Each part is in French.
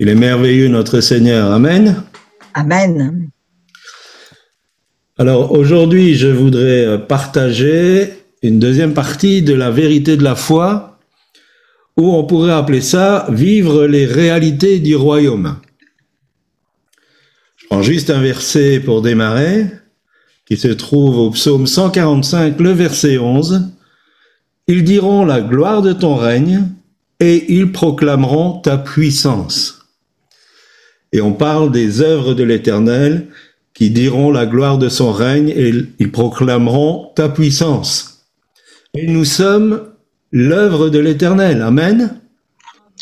Il est merveilleux notre Seigneur. Amen. Amen. Alors aujourd'hui, je voudrais partager une deuxième partie de la vérité de la foi, où on pourrait appeler ça vivre les réalités du royaume. Je prends juste un verset pour démarrer, qui se trouve au psaume 145, le verset 11. Ils diront la gloire de ton règne et ils proclameront ta puissance. Et on parle des œuvres de l'Éternel qui diront la gloire de son règne et ils proclameront ta puissance. Et nous sommes l'œuvre de l'Éternel. Amen.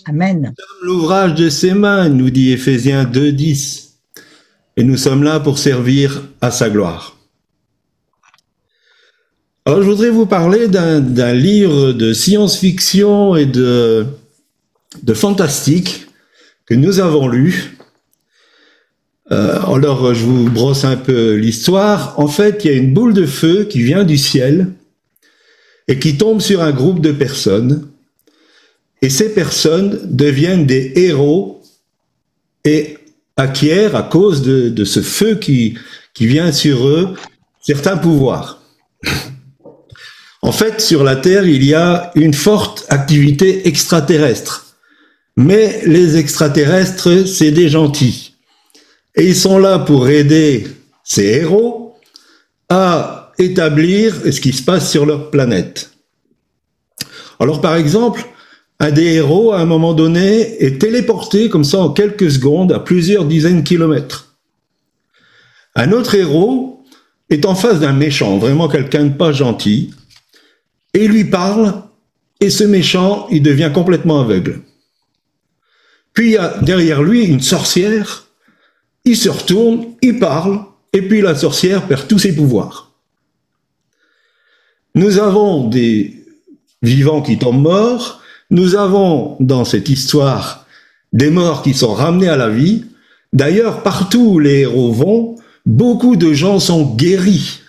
Amen. L'ouvrage de ses mains, nous dit Éphésiens 2.10. Et nous sommes là pour servir à sa gloire. Alors je voudrais vous parler d'un livre de science-fiction et de, de fantastique que nous avons lu euh, alors, je vous brosse un peu l'histoire. En fait, il y a une boule de feu qui vient du ciel et qui tombe sur un groupe de personnes. Et ces personnes deviennent des héros et acquièrent, à cause de, ce feu qui, qui vient sur eux, certains pouvoirs. En fait, sur la Terre, il y a une forte activité extraterrestre. Mais les extraterrestres, c'est des gentils. Et ils sont là pour aider ces héros à établir ce qui se passe sur leur planète. Alors par exemple, un des héros, à un moment donné, est téléporté comme ça en quelques secondes à plusieurs dizaines de kilomètres. Un autre héros est en face d'un méchant, vraiment quelqu'un de pas gentil, et lui parle, et ce méchant, il devient complètement aveugle. Puis il y a derrière lui une sorcière il se retourne, il parle, et puis la sorcière perd tous ses pouvoirs. Nous avons des vivants qui tombent morts, nous avons dans cette histoire des morts qui sont ramenés à la vie. D'ailleurs, partout où les héros vont, beaucoup de gens sont guéris.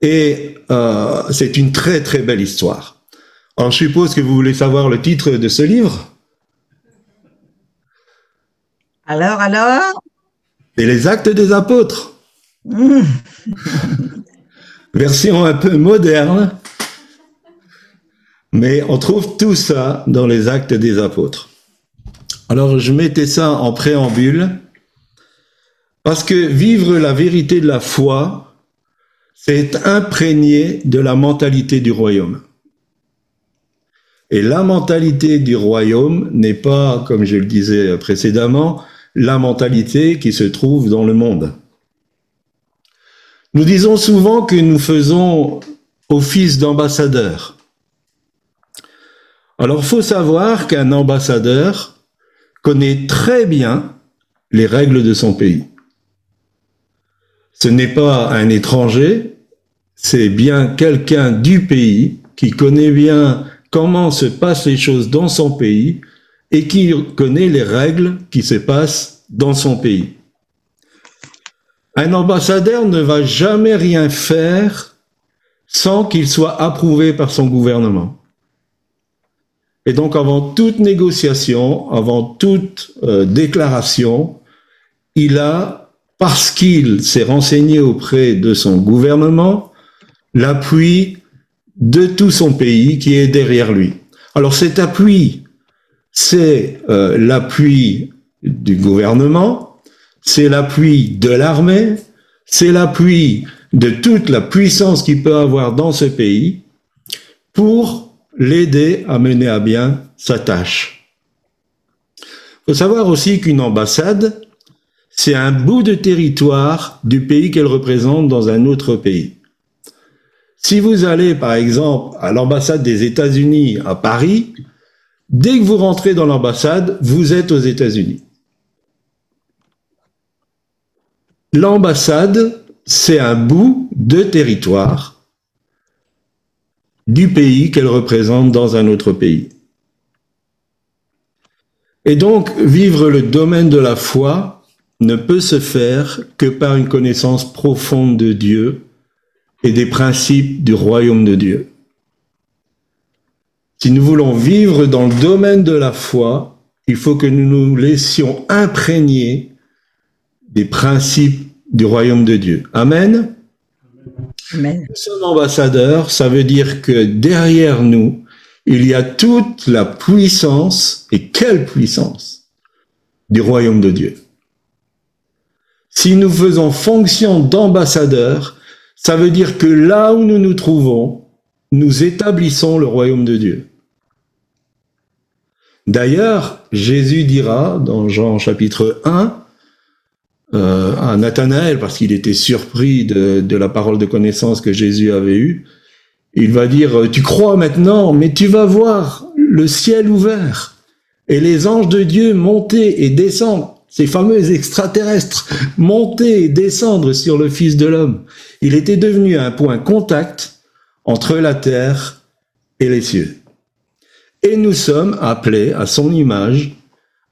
Et euh, c'est une très très belle histoire. Alors je suppose que vous voulez savoir le titre de ce livre? Alors, alors? Et les actes des apôtres. Mmh. Version un peu moderne. Mais on trouve tout ça dans les actes des apôtres. Alors je mettais ça en préambule parce que vivre la vérité de la foi, c'est imprégné de la mentalité du royaume. Et la mentalité du royaume n'est pas, comme je le disais précédemment, la mentalité qui se trouve dans le monde. Nous disons souvent que nous faisons office d'ambassadeur. Alors, il faut savoir qu'un ambassadeur connaît très bien les règles de son pays. Ce n'est pas un étranger, c'est bien quelqu'un du pays qui connaît bien comment se passent les choses dans son pays et qui connaît les règles qui se passent dans son pays. Un ambassadeur ne va jamais rien faire sans qu'il soit approuvé par son gouvernement. Et donc avant toute négociation, avant toute euh, déclaration, il a, parce qu'il s'est renseigné auprès de son gouvernement, l'appui de tout son pays qui est derrière lui. Alors cet appui c'est euh, l'appui du gouvernement, c'est l'appui de l'armée, c'est l'appui de toute la puissance qu'il peut avoir dans ce pays pour l'aider à mener à bien sa tâche. Il faut savoir aussi qu'une ambassade, c'est un bout de territoire du pays qu'elle représente dans un autre pays. Si vous allez, par exemple, à l'ambassade des États-Unis à Paris, Dès que vous rentrez dans l'ambassade, vous êtes aux États-Unis. L'ambassade, c'est un bout de territoire du pays qu'elle représente dans un autre pays. Et donc, vivre le domaine de la foi ne peut se faire que par une connaissance profonde de Dieu et des principes du royaume de Dieu. Si nous voulons vivre dans le domaine de la foi, il faut que nous nous laissions imprégner des principes du royaume de Dieu. Amen. Amen. Nous sommes ambassadeurs, ça veut dire que derrière nous, il y a toute la puissance, et quelle puissance, du royaume de Dieu. Si nous faisons fonction d'ambassadeurs, ça veut dire que là où nous nous trouvons, nous établissons le royaume de Dieu. D'ailleurs, Jésus dira dans Jean chapitre 1 euh, à Nathanaël, parce qu'il était surpris de, de, la parole de connaissance que Jésus avait eue, il va dire, tu crois maintenant, mais tu vas voir le ciel ouvert et les anges de Dieu monter et descendre, ces fameux extraterrestres, monter et descendre sur le Fils de l'homme. Il était devenu un point contact entre la terre et les cieux. Et nous sommes appelés à son image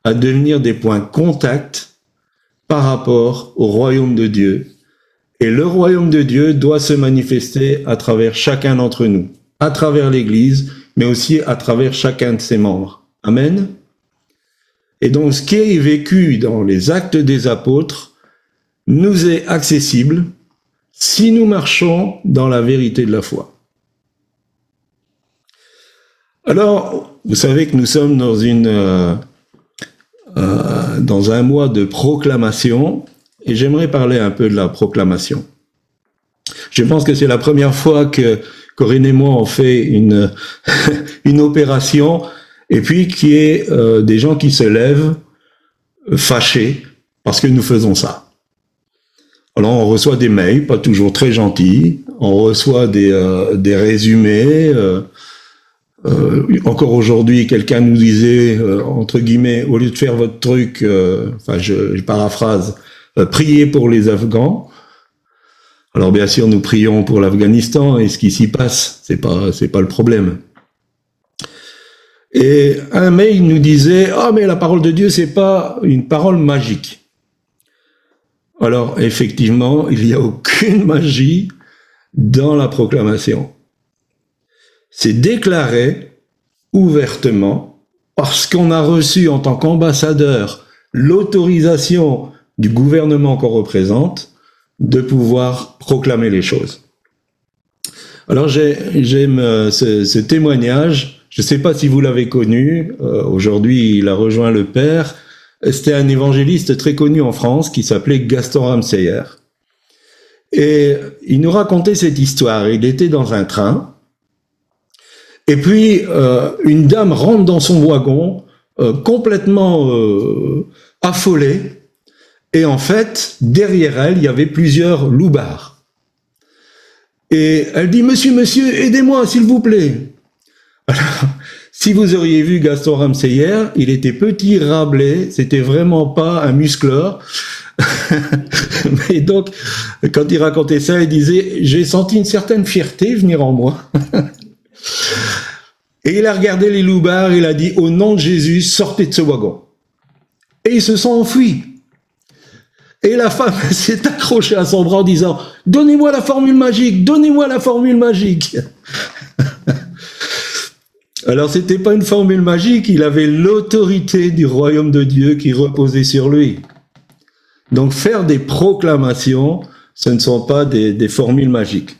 à devenir des points contact par rapport au royaume de Dieu. Et le royaume de Dieu doit se manifester à travers chacun d'entre nous, à travers l'Église, mais aussi à travers chacun de ses membres. Amen. Et donc ce qui est vécu dans les actes des apôtres nous est accessible si nous marchons dans la vérité de la foi. Alors, vous savez que nous sommes dans une euh, euh, dans un mois de proclamation et j'aimerais parler un peu de la proclamation. Je pense que c'est la première fois que Corinne et moi on fait une une opération et puis qui est euh, des gens qui se lèvent fâchés parce que nous faisons ça. Alors on reçoit des mails, pas toujours très gentils, on reçoit des, euh, des résumés. Euh, euh encore aujourd'hui, quelqu'un nous disait, euh, entre guillemets, au lieu de faire votre truc, euh, enfin je, paraphrase, priez pour les Afghans. Alors bien sûr, nous prions pour l'Afghanistan et ce qui s'y passe, c'est pas c'est pas le problème. Et un mail nous disait, ah, oh, mais la parole de Dieu, c'est pas une parole magique. Alors, effectivement, il n'y a aucune magie dans la proclamation. C'est déclaré ouvertement parce qu'on a reçu en tant qu'ambassadeur l'autorisation du gouvernement qu'on représente de pouvoir proclamer les choses. Alors j'aime euh, ce, ce témoignage je ne sais pas si vous l'avez connu. Euh, Aujourd'hui, il a rejoint le Père. C'était un évangéliste très connu en France qui s'appelait Gaston Ramseyer. Et il nous racontait cette histoire. Il était dans un train. Et puis, euh, une dame rentre dans son wagon, euh, complètement euh, affolée. Et en fait, derrière elle, il y avait plusieurs loupards. Et elle dit, Monsieur, monsieur, aidez-moi, s'il vous plaît. Alors, si vous auriez vu Gaston Ramseyer, il était petit, rablé, c'était vraiment pas un muscleur. Mais donc, quand il racontait ça, il disait, j'ai senti une certaine fierté venir en moi. Et il a regardé les loupards, il a dit, au nom de Jésus, sortez de ce wagon. Et ils se sont enfuis. Et la femme s'est accrochée à son bras en disant, donnez-moi la formule magique, donnez-moi la formule magique. Alors c'était pas une formule magique, il avait l'autorité du royaume de Dieu qui reposait sur lui. Donc faire des proclamations, ce ne sont pas des, des formules magiques.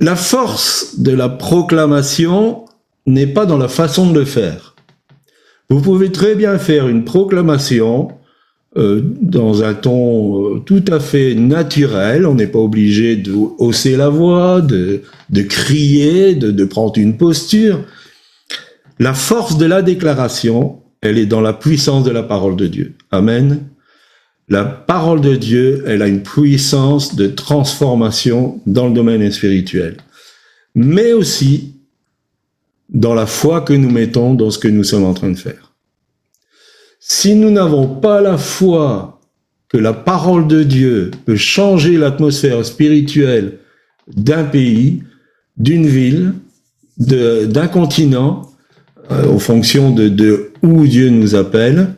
La force de la proclamation n'est pas dans la façon de le faire. Vous pouvez très bien faire une proclamation euh, dans un ton euh, tout à fait naturel. On n'est pas obligé de hausser la voix, de, de crier, de, de prendre une posture. La force de la déclaration, elle est dans la puissance de la parole de Dieu. Amen. La parole de Dieu, elle a une puissance de transformation dans le domaine spirituel, mais aussi dans la foi que nous mettons dans ce que nous sommes en train de faire. Si nous n'avons pas la foi que la parole de Dieu peut changer l'atmosphère spirituelle d'un pays, d'une ville, d'un continent, euh, en fonction de, de, où Dieu nous appelle,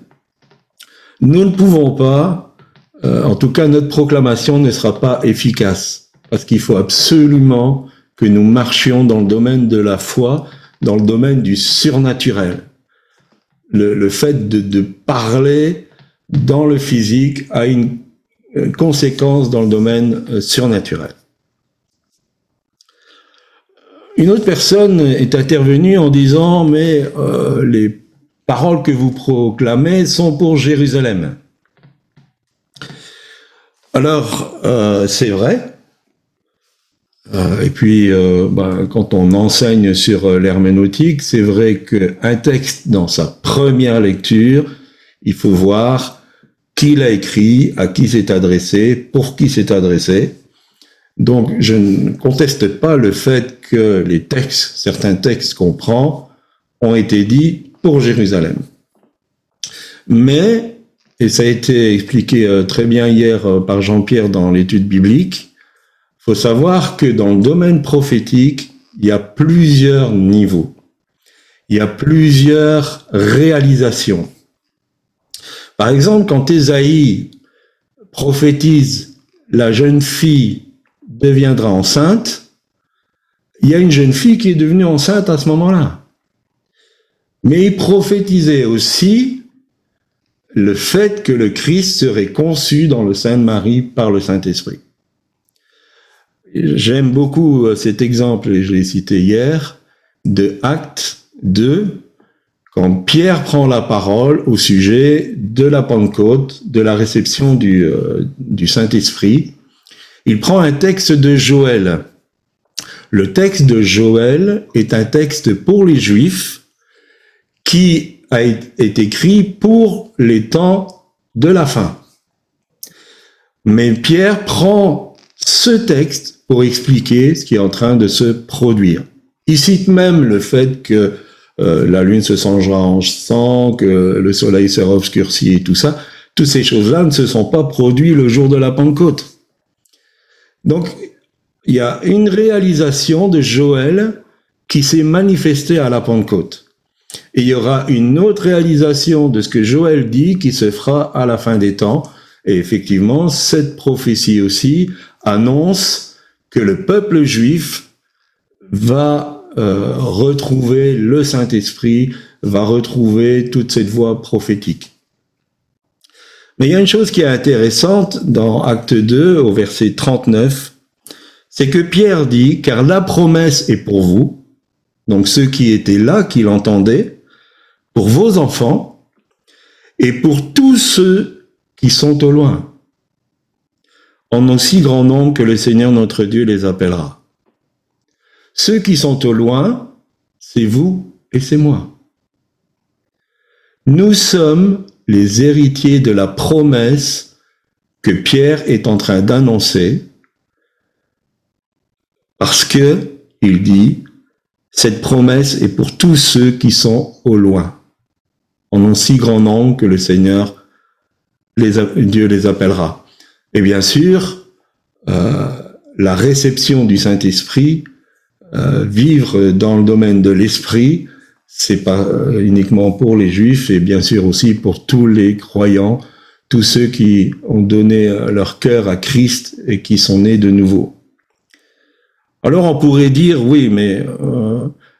nous ne pouvons pas, euh, en tout cas notre proclamation ne sera pas efficace, parce qu'il faut absolument que nous marchions dans le domaine de la foi, dans le domaine du surnaturel. le, fait de, parler dans le physique a une conséquence dans le domaine euh, surnaturel. Une autre personne est intervenue en disant mais euh, les paroles que vous proclamez sont pour Jérusalem. Alors euh, c'est vrai. et puis ben, quand on enseigne sur l'herméneutique, c'est vrai qu'un texte dans sa première lecture, il faut voir qui l'a écrit, à qui s'est adressé, pour qui s'est adressé. Donc, je ne conteste pas le fait que les textes, certains textes qu'on prend, ont été dits Jérusalem. Mais, et ça a été expliqué euh, très bien hier euh, par Jean-Pierre dans l'étude biblique, faut savoir que dans le domaine prophétique, il y a plusieurs niveaux. Il y a plusieurs réalisations. Par exemple, quand Ésaïe prophétise la jeune fille deviendra enceinte, il y a une jeune fille qui est devenue enceinte à ce moment-là. Mais il prophétisait aussi le fait que le Christ serait conçu dans le sein de Marie par le Saint-Esprit. J'aime beaucoup euh, cet exemple, et je l'ai cité hier, de Acte 2, quand Pierre prend la parole au sujet de la Pentecôte, de la réception du, euh, du Saint-Esprit, il prend un texte de Joël. Le texte de Joël est un texte pour les Juifs qui a été écrit pour les temps de la fin. Mais Pierre prend ce texte pour expliquer ce qui est en train de se produire. Il cite même le fait que euh, la lune se changera en sang, que le soleil sera obscurci et tout ça. Toutes ces choses-là ne se sont pas produites le jour de la Pentecôte. Donc, il y a une réalisation de Joël qui s'est manifestée à la Pentecôte. Et il y aura une autre réalisation de ce que Joël dit qui se fera à la fin des temps. Et effectivement, cette prophétie aussi annonce que le peuple juif va euh, retrouver le Saint-Esprit, va retrouver toute cette voix prophétique. Mais il y a une chose qui est intéressante dans Acte 2 au verset 39, c'est que Pierre dit, car la promesse est pour vous, donc ceux qui étaient là, qui l'entendaient, pour vos enfants et pour tous ceux qui sont au loin, en aussi grand nombre que le Seigneur notre Dieu les appellera. Ceux qui sont au loin, c'est vous et c'est moi. Nous sommes les héritiers de la promesse que Pierre est en train d'annoncer parce que, il dit, cette promesse est pour tous ceux qui sont au loin, en un si grand nombre que le Seigneur, Dieu les appellera. Et bien sûr, euh, la réception du Saint-Esprit euh, vivre dans le domaine de l'esprit, c'est pas euh, uniquement pour les juifs et bien sûr aussi pour tous les croyants, tous ceux qui ont donné leur cœur à Christ et qui sont nés de nouveau. Alors on pourrait dire oui, mais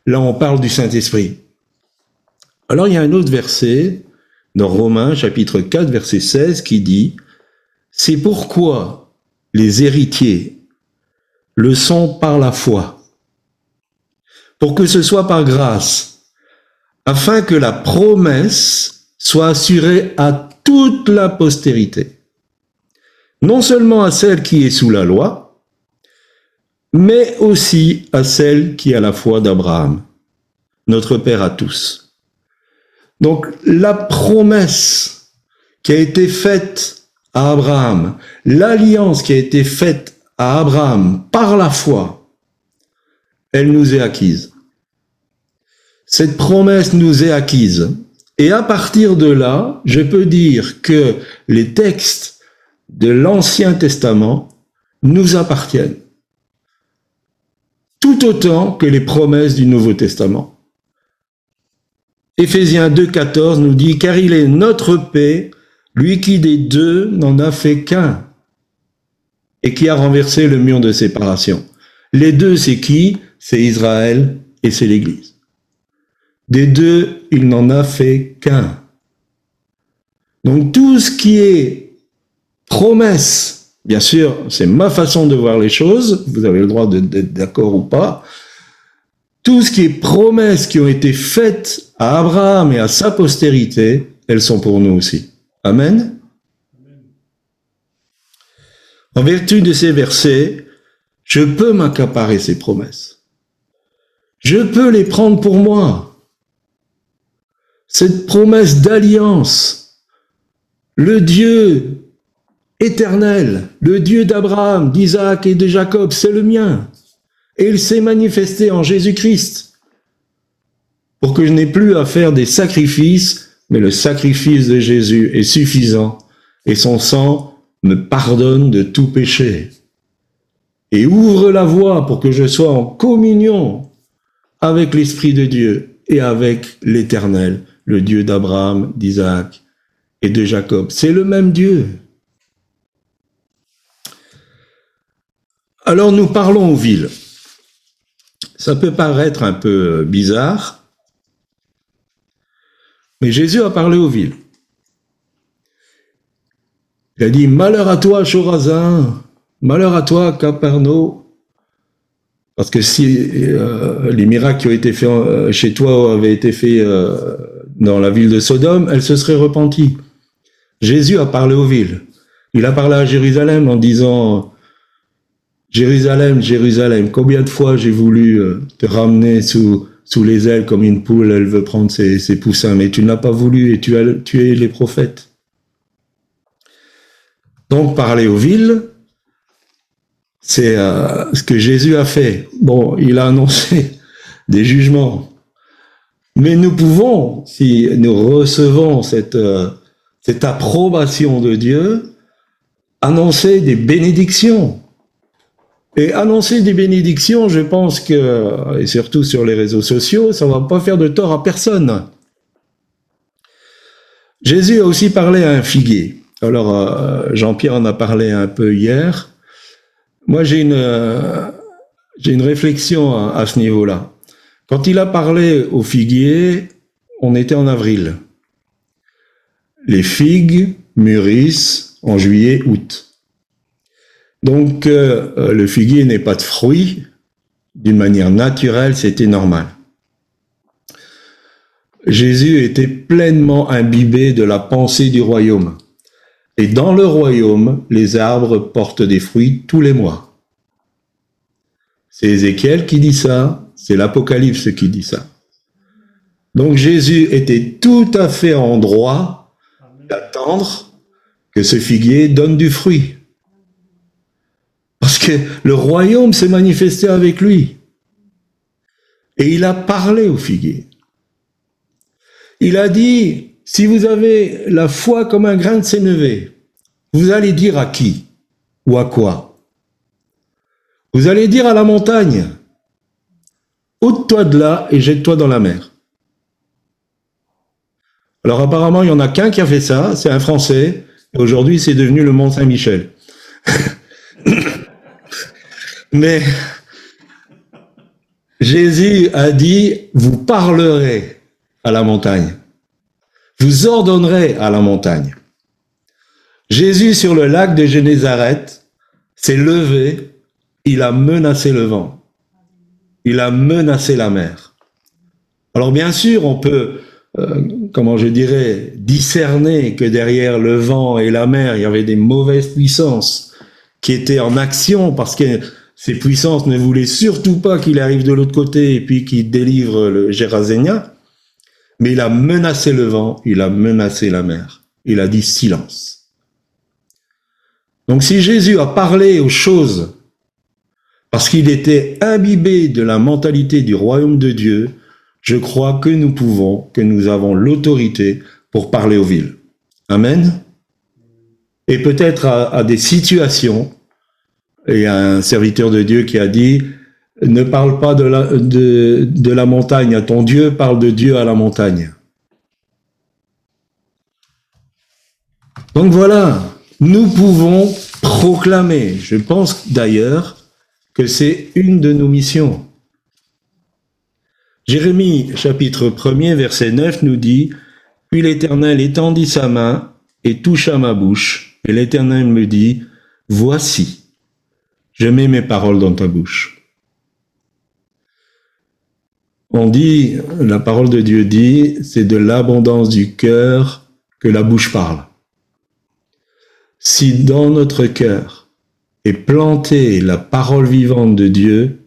là on parle du Saint-Esprit. Alors il y a un autre verset dans Romains chapitre 4 verset 16 qui dit C'est pourquoi les héritiers le sont par la foi pour que ce soit par grâce, afin que la promesse soit assurée à toute la postérité, non seulement à celle qui est sous la loi, mais aussi à celle qui a la foi d'Abraham, notre Père à tous. Donc la promesse qui a été faite à Abraham, l'alliance qui a été faite à Abraham par la foi, elle nous est acquise. Cette promesse nous est acquise. Et à partir de là, je peux dire que les textes de l'Ancien Testament nous appartiennent. Tout autant que les promesses du Nouveau Testament. Éphésiens 2.14 nous dit, car il est notre paix, lui qui des deux n'en a fait qu'un, et qui a renversé le mur de séparation. Les deux, c'est qui? C'est Israël et c'est l'Église. Des deux, il n'en a fait qu'un. Donc tout ce qui est promesse, bien sûr, c'est ma façon de voir les choses, vous avez le droit d'être d'accord ou pas, tout ce qui est promesses qui ont été faites à Abraham et à sa postérité, elles sont pour nous aussi. Amen. En vertu de ces versets, je peux m'accaparer ces promesses. Je peux les prendre pour moi. Cette promesse d'alliance, le Dieu éternel, le Dieu d'Abraham, d'Isaac et de Jacob, c'est le mien. Et il s'est manifesté en Jésus-Christ pour que je n'ai plus à faire des sacrifices, mais le sacrifice de Jésus est suffisant et son sang me pardonne de tout péché et ouvre la voie pour que je sois en communion avec l'Esprit de Dieu et avec l'Éternel, le Dieu d'Abraham, d'Isaac et de Jacob. C'est le même Dieu. Alors nous parlons aux villes. Ça peut paraître un peu bizarre, mais Jésus a parlé aux villes. Il a dit Malheur à toi, Chorazin, malheur à toi, Capernaum. Parce que si euh, les miracles qui ont été faits euh, chez toi avaient été faits euh, dans la ville de Sodome, elle se serait repentie. Jésus a parlé aux villes. Il a parlé à Jérusalem en disant Jérusalem, Jérusalem, combien de fois j'ai voulu euh, te ramener sous, les ailes comme une poule, elle veut prendre ses, poussins, mais tu n'as pas voulu et tu as tué les prophètes. Donc parler aux villes, c'est euh, ce que Jésus a fait. Bon, il a annoncé des jugements. Mais nous pouvons, si nous recevons cette, euh, cette approbation de Dieu, annoncer des bénédictions. Et annoncer des bénédictions, je pense que, et surtout sur les réseaux sociaux, ça ne va pas faire de tort à personne. Jésus a aussi parlé à un figuier. Alors, euh, Jean-Pierre en a parlé un peu hier. Moi, j'ai une, euh, réflexion à, ce niveau-là. Quand il a parlé au figuier, on était en avril. Les figues mûrissent en juillet, août. Donc euh, euh, le figuier n'est pas de fruit, d'une manière naturelle, c'était normal. Jésus était pleinement imbibé de la pensée du royaume. Et dans le royaume, les arbres portent des fruits tous les mois. C'est Ézéchiel qui dit ça, c'est l'Apocalypse qui dit ça. Donc Jésus était tout à fait en droit d'attendre que ce figuier donne du fruit. Le royaume s'est manifesté avec lui. Et il a parlé au figuier. Il a dit, si vous avez la foi comme un grain de sénévé, vous allez dire à qui ou à quoi? Vous allez dire à la montagne, ôte-toi de là et jette-toi dans la mer. Alors apparemment, il n'y en a qu'un qui a fait ça, c'est un Français, aujourd'hui c'est devenu le Mont Saint-Michel. Mais Jésus a dit, vous parlerez à la montagne. Vous ordonnerez à la montagne. Jésus sur le lac de Génézareth s'est levé, il a menacé le vent. Il a menacé la mer. Alors bien sûr, on peut, euh, comment je dirais, discerner que derrière le vent et la mer, il y avait des mauvaises puissances qui étaient en action parce que ces puissances ne voulaient surtout pas qu'il arrive de l'autre côté et puis qu'il délivre le Gérasénia, mais il a menacé le vent, il a menacé la mer. Il a dit silence. Donc si Jésus a parlé aux choses parce qu'il était imbibé de la mentalité du royaume de Dieu, je crois que nous pouvons, que nous avons l'autorité pour parler aux villes. Amen. Et peut-être à, des situations a un serviteur de Dieu qui a dit, ne parle pas de la, de, de la montagne à ton Dieu, parle de Dieu à la montagne. Donc voilà, nous pouvons proclamer. Je pense d'ailleurs que c'est une de nos missions. Jérémie chapitre 1er verset 9 nous dit, Puis l'Éternel étendit sa main et toucha ma bouche, et l'Éternel me dit, Voici, je mets mes paroles dans ta bouche. On dit, la parole de Dieu dit, c'est de l'abondance du cœur que la bouche parle. Si dans notre cœur est plantée la parole vivante de Dieu,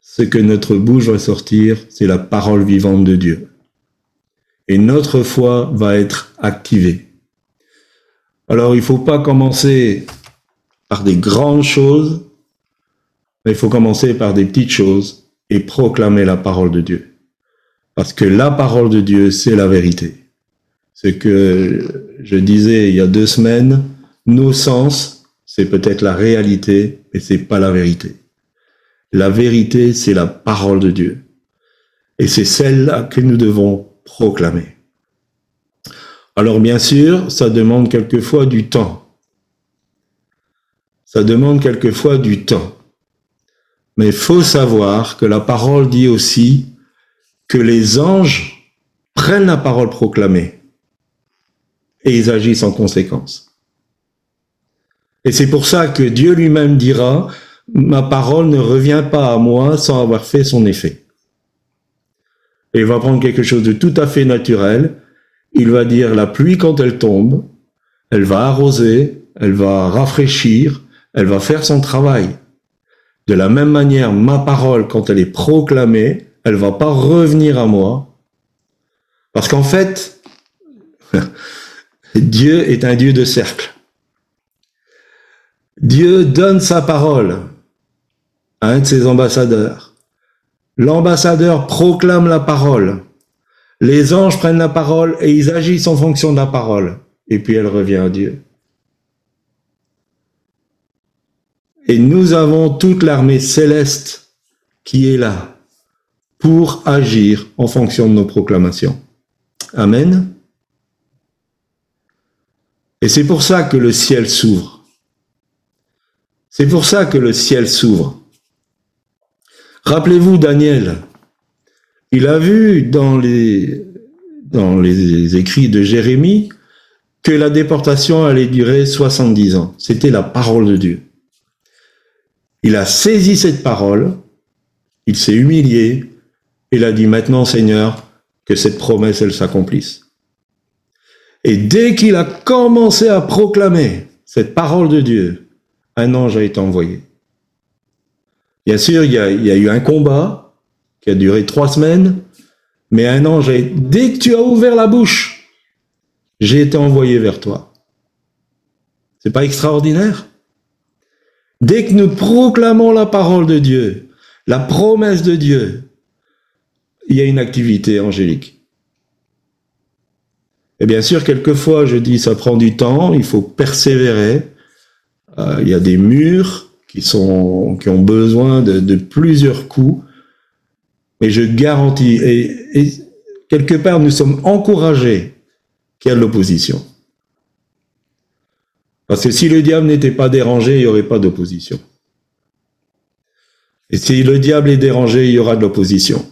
ce que notre bouche va sortir, c'est la parole vivante de Dieu. Et notre foi va être activée. Alors il ne faut pas commencer par des grandes choses, mais il faut commencer par des petites choses et proclamer la parole de Dieu. Parce que la parole de Dieu, c'est la vérité. Ce que je disais il y a deux semaines, nos sens, c'est peut-être la réalité, mais c'est pas la vérité. La vérité, c'est la parole de Dieu. Et c'est celle-là que nous devons proclamer. Alors bien sûr, ça demande quelquefois du temps. Ça demande quelquefois du temps. Mais il faut savoir que la parole dit aussi que les anges prennent la parole proclamée et ils agissent en conséquence. Et c'est pour ça que Dieu lui-même dira, ma parole ne revient pas à moi sans avoir fait son effet. Et il va prendre quelque chose de tout à fait naturel. Il va dire la pluie quand elle tombe, elle va arroser, elle va rafraîchir, elle va faire son travail. De la même manière, ma parole, quand elle est proclamée, elle va pas revenir à moi. Parce qu'en fait, Dieu est un Dieu de cercle. Dieu donne sa parole à un de ses ambassadeurs. L'ambassadeur proclame la parole. Les anges prennent la parole et ils agissent en fonction de la parole. Et puis elle revient à Dieu. Et nous avons toute l'armée céleste qui est là pour agir en fonction de nos proclamations. Amen. Et c'est pour ça que le ciel s'ouvre. C'est pour ça que le ciel s'ouvre. Rappelez-vous Daniel, il a vu dans les, écrits de Jérémie que la déportation allait durer 70 ans. C'était la parole de Dieu. Il a saisi cette parole, il s'est humilié, il a dit maintenant Seigneur, que cette promesse, elle s'accomplisse. Et dès qu'il a commencé à proclamer cette parole de Dieu, un ange a été envoyé. Bien sûr, il y, a, eu un combat qui a duré trois semaines, mais un ange, a, dès que tu as ouvert la bouche, j'ai été envoyé vers toi. C'est pas extraordinaire? Dès que nous proclamons la parole de Dieu, la promesse de Dieu, il y a une activité angélique. Et bien sûr, quelquefois, je dis, ça prend du temps, il faut persévérer. Euh, il y a des murs, qui, sont, qui ont besoin de, plusieurs coups. Mais je garantis, et, quelque part nous sommes encouragés qu'il y a de l'opposition. Parce que si le diable n'était pas dérangé, il n'y aurait pas d'opposition. Et si le diable est dérangé, il y aura de l'opposition.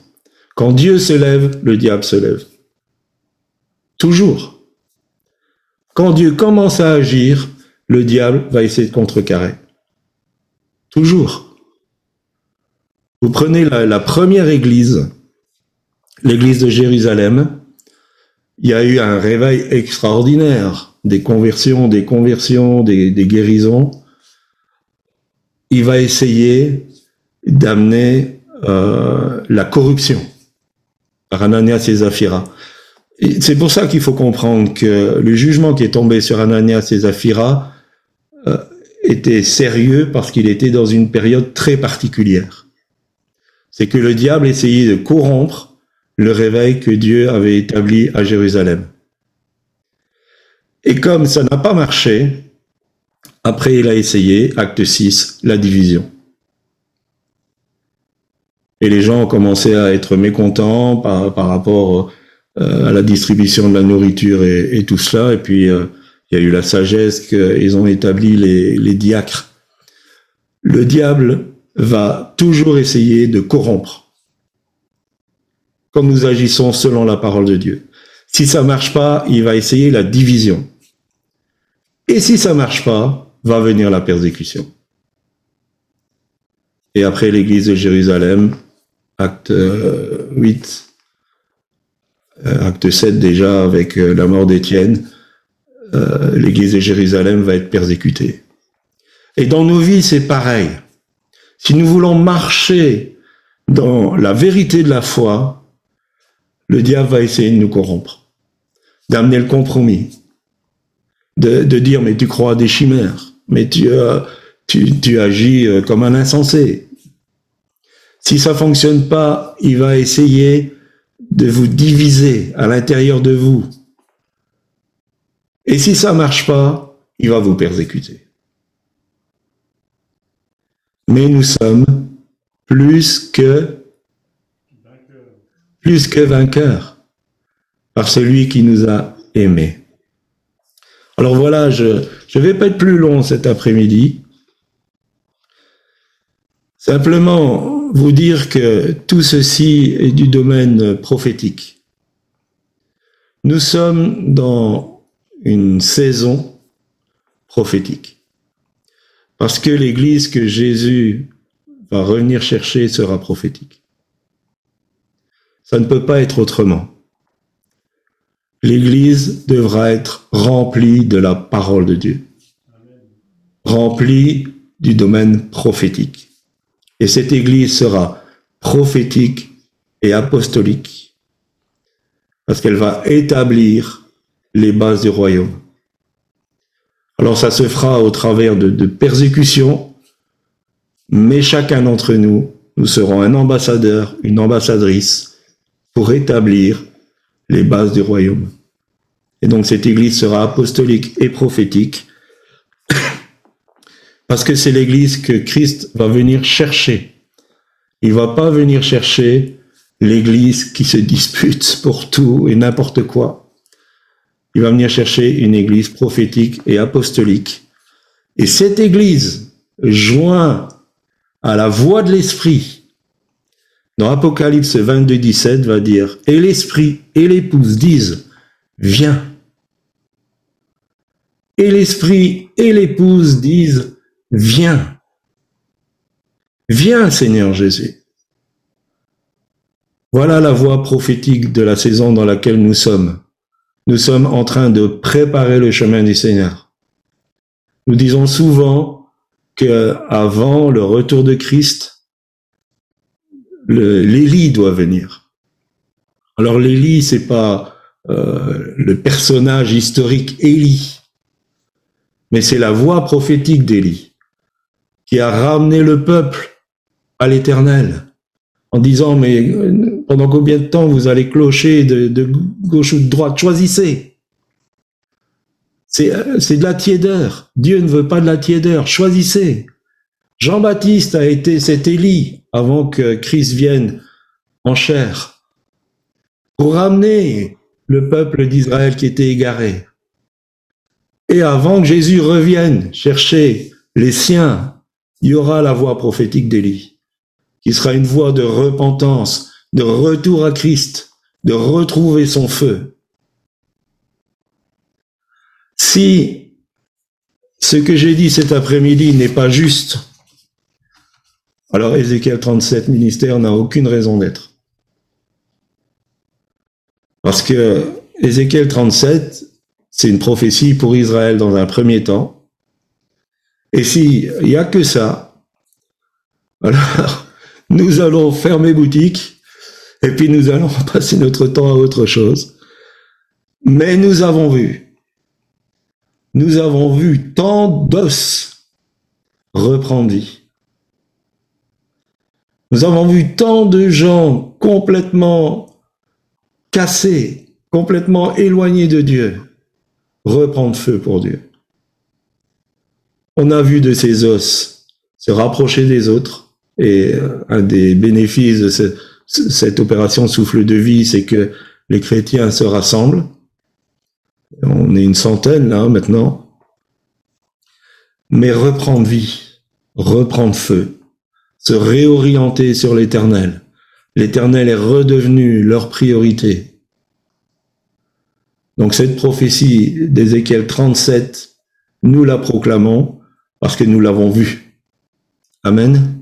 Quand Dieu se lève, le diable se lève. Toujours. Quand Dieu commence à agir, le diable va essayer de contrecarrer. Toujours. Vous prenez la, première église, l'église de Jérusalem, il y a eu un réveil extraordinaire, des conversions, des conversions, des, guérisons. Il va essayer d'amener euh, la corruption par Ananias et Zaphira. C'est pour ça qu'il faut comprendre que le jugement qui est tombé sur Ananias et Zaphira euh, était sérieux parce qu'il était dans une période très particulière. C'est que le diable essayait de corrompre le réveil que Dieu avait établi à Jérusalem. Et comme ça n'a pas marché, après il a essayé, acte 6, la division. Et les gens ont commencé à être mécontents par, rapport euh, à la distribution de la nourriture et, tout cela. Et puis, euh, il y a eu la sagesse qu'ils ont établi les, diacres. Le diable va toujours essayer de corrompre. Quand nous agissons selon la parole de Dieu. Si ça marche pas, il va essayer la division. Et si ça marche pas, va venir la persécution. Et après l'église de Jérusalem, acte 8, euh, euh, acte 7 déjà avec euh, la mort d'Étienne, l'église de Jérusalem va être persécutée. Et dans nos vies, c'est pareil. Si nous voulons marcher dans la vérité de la foi, le diable va essayer de nous corrompre, d'amener le compromis, de, dire mais tu crois à des chimères, mais tu, tu, tu agis comme un insensé, si ça fonctionne pas, il va essayer de vous diviser à l'intérieur de vous. Et si ça marche pas, il va vous persécuter. Mais nous sommes plus que plus que vainqueurs par celui qui nous a aimés. Alors voilà, je ne vais pas être plus long cet après-midi. Simplement vous dire que tout ceci est du domaine prophétique. Nous sommes dans une saison prophétique. Parce que l'Église que Jésus va revenir chercher sera prophétique. Ça ne peut pas être autrement. L'Église devra être remplie de la parole de Dieu, remplie du domaine prophétique. Et cette Église sera prophétique et apostolique, parce qu'elle va établir les bases du royaume. Alors ça se fera au travers de, persécutions, mais chacun d'entre nous, nous serons un ambassadeur, une ambassadrice pour établir les bases du royaume. Et donc cette Église sera apostolique et prophétique parce que c'est l'Église que Christ va venir chercher. Il va pas venir chercher l'Église qui se dispute pour tout et n'importe quoi. Il va venir chercher une Église prophétique et apostolique. Et cette Église, joint à la voix de l'Esprit, dans Apocalypse 22, 17, va dire, et l'Esprit et l'Épouse disent, viens. Et l'Esprit et l'Épouse disent, Viens. Viens, Seigneur Jésus. Voilà la voie prophétique de la saison dans laquelle nous sommes. Nous sommes en train de préparer le chemin du Seigneur. Nous disons souvent que avant le retour de Christ, l'Élie doit venir. Alors l'Élie, c'est pas euh, le personnage historique Élie, mais c'est la voix prophétique d'Élie qui a ramené le peuple à l'éternel en disant mais euh, pendant combien de temps vous allez clocher de, gauche ou de droite? Choisissez. Euh, c'est de la tiédeur. Dieu ne veut pas de la tiédeur. Choisissez. Jean-Baptiste a été cet Élie avant que Christ vienne en chair pour ramener le peuple d'Israël qui était égaré. Et avant que Jésus revienne chercher les siens il y aura la voix prophétique d'Élie, qui sera une voix de repentance, de retour à Christ, de retrouver son feu. Si ce que j'ai dit cet après-midi n'est pas juste, alors Ézéchiel 37 ministère n'a aucune raison d'être. Parce que Ézéchiel 37, c'est une prophétie pour Israël dans un premier temps, et s'il n'y a que ça, alors nous allons fermer boutique et puis nous allons passer notre temps à autre chose. Mais nous avons vu, nous avons vu tant d'os reprendre vie. Nous avons vu tant de gens complètement cassés, complètement éloignés de Dieu, reprendre feu pour Dieu on a vu de ces os se rapprocher des autres. Et euh, un des bénéfices de cette opération souffle de vie, c'est que les chrétiens se rassemblent. On est une centaine là maintenant. Mais reprendre vie, reprendre feu, se réorienter sur l'éternel, l'Éternel est redevenu leur priorité. Donc cette prophétie d'Ézéchiel 37, nous la proclamons parce que nous l'avons vue. Amen.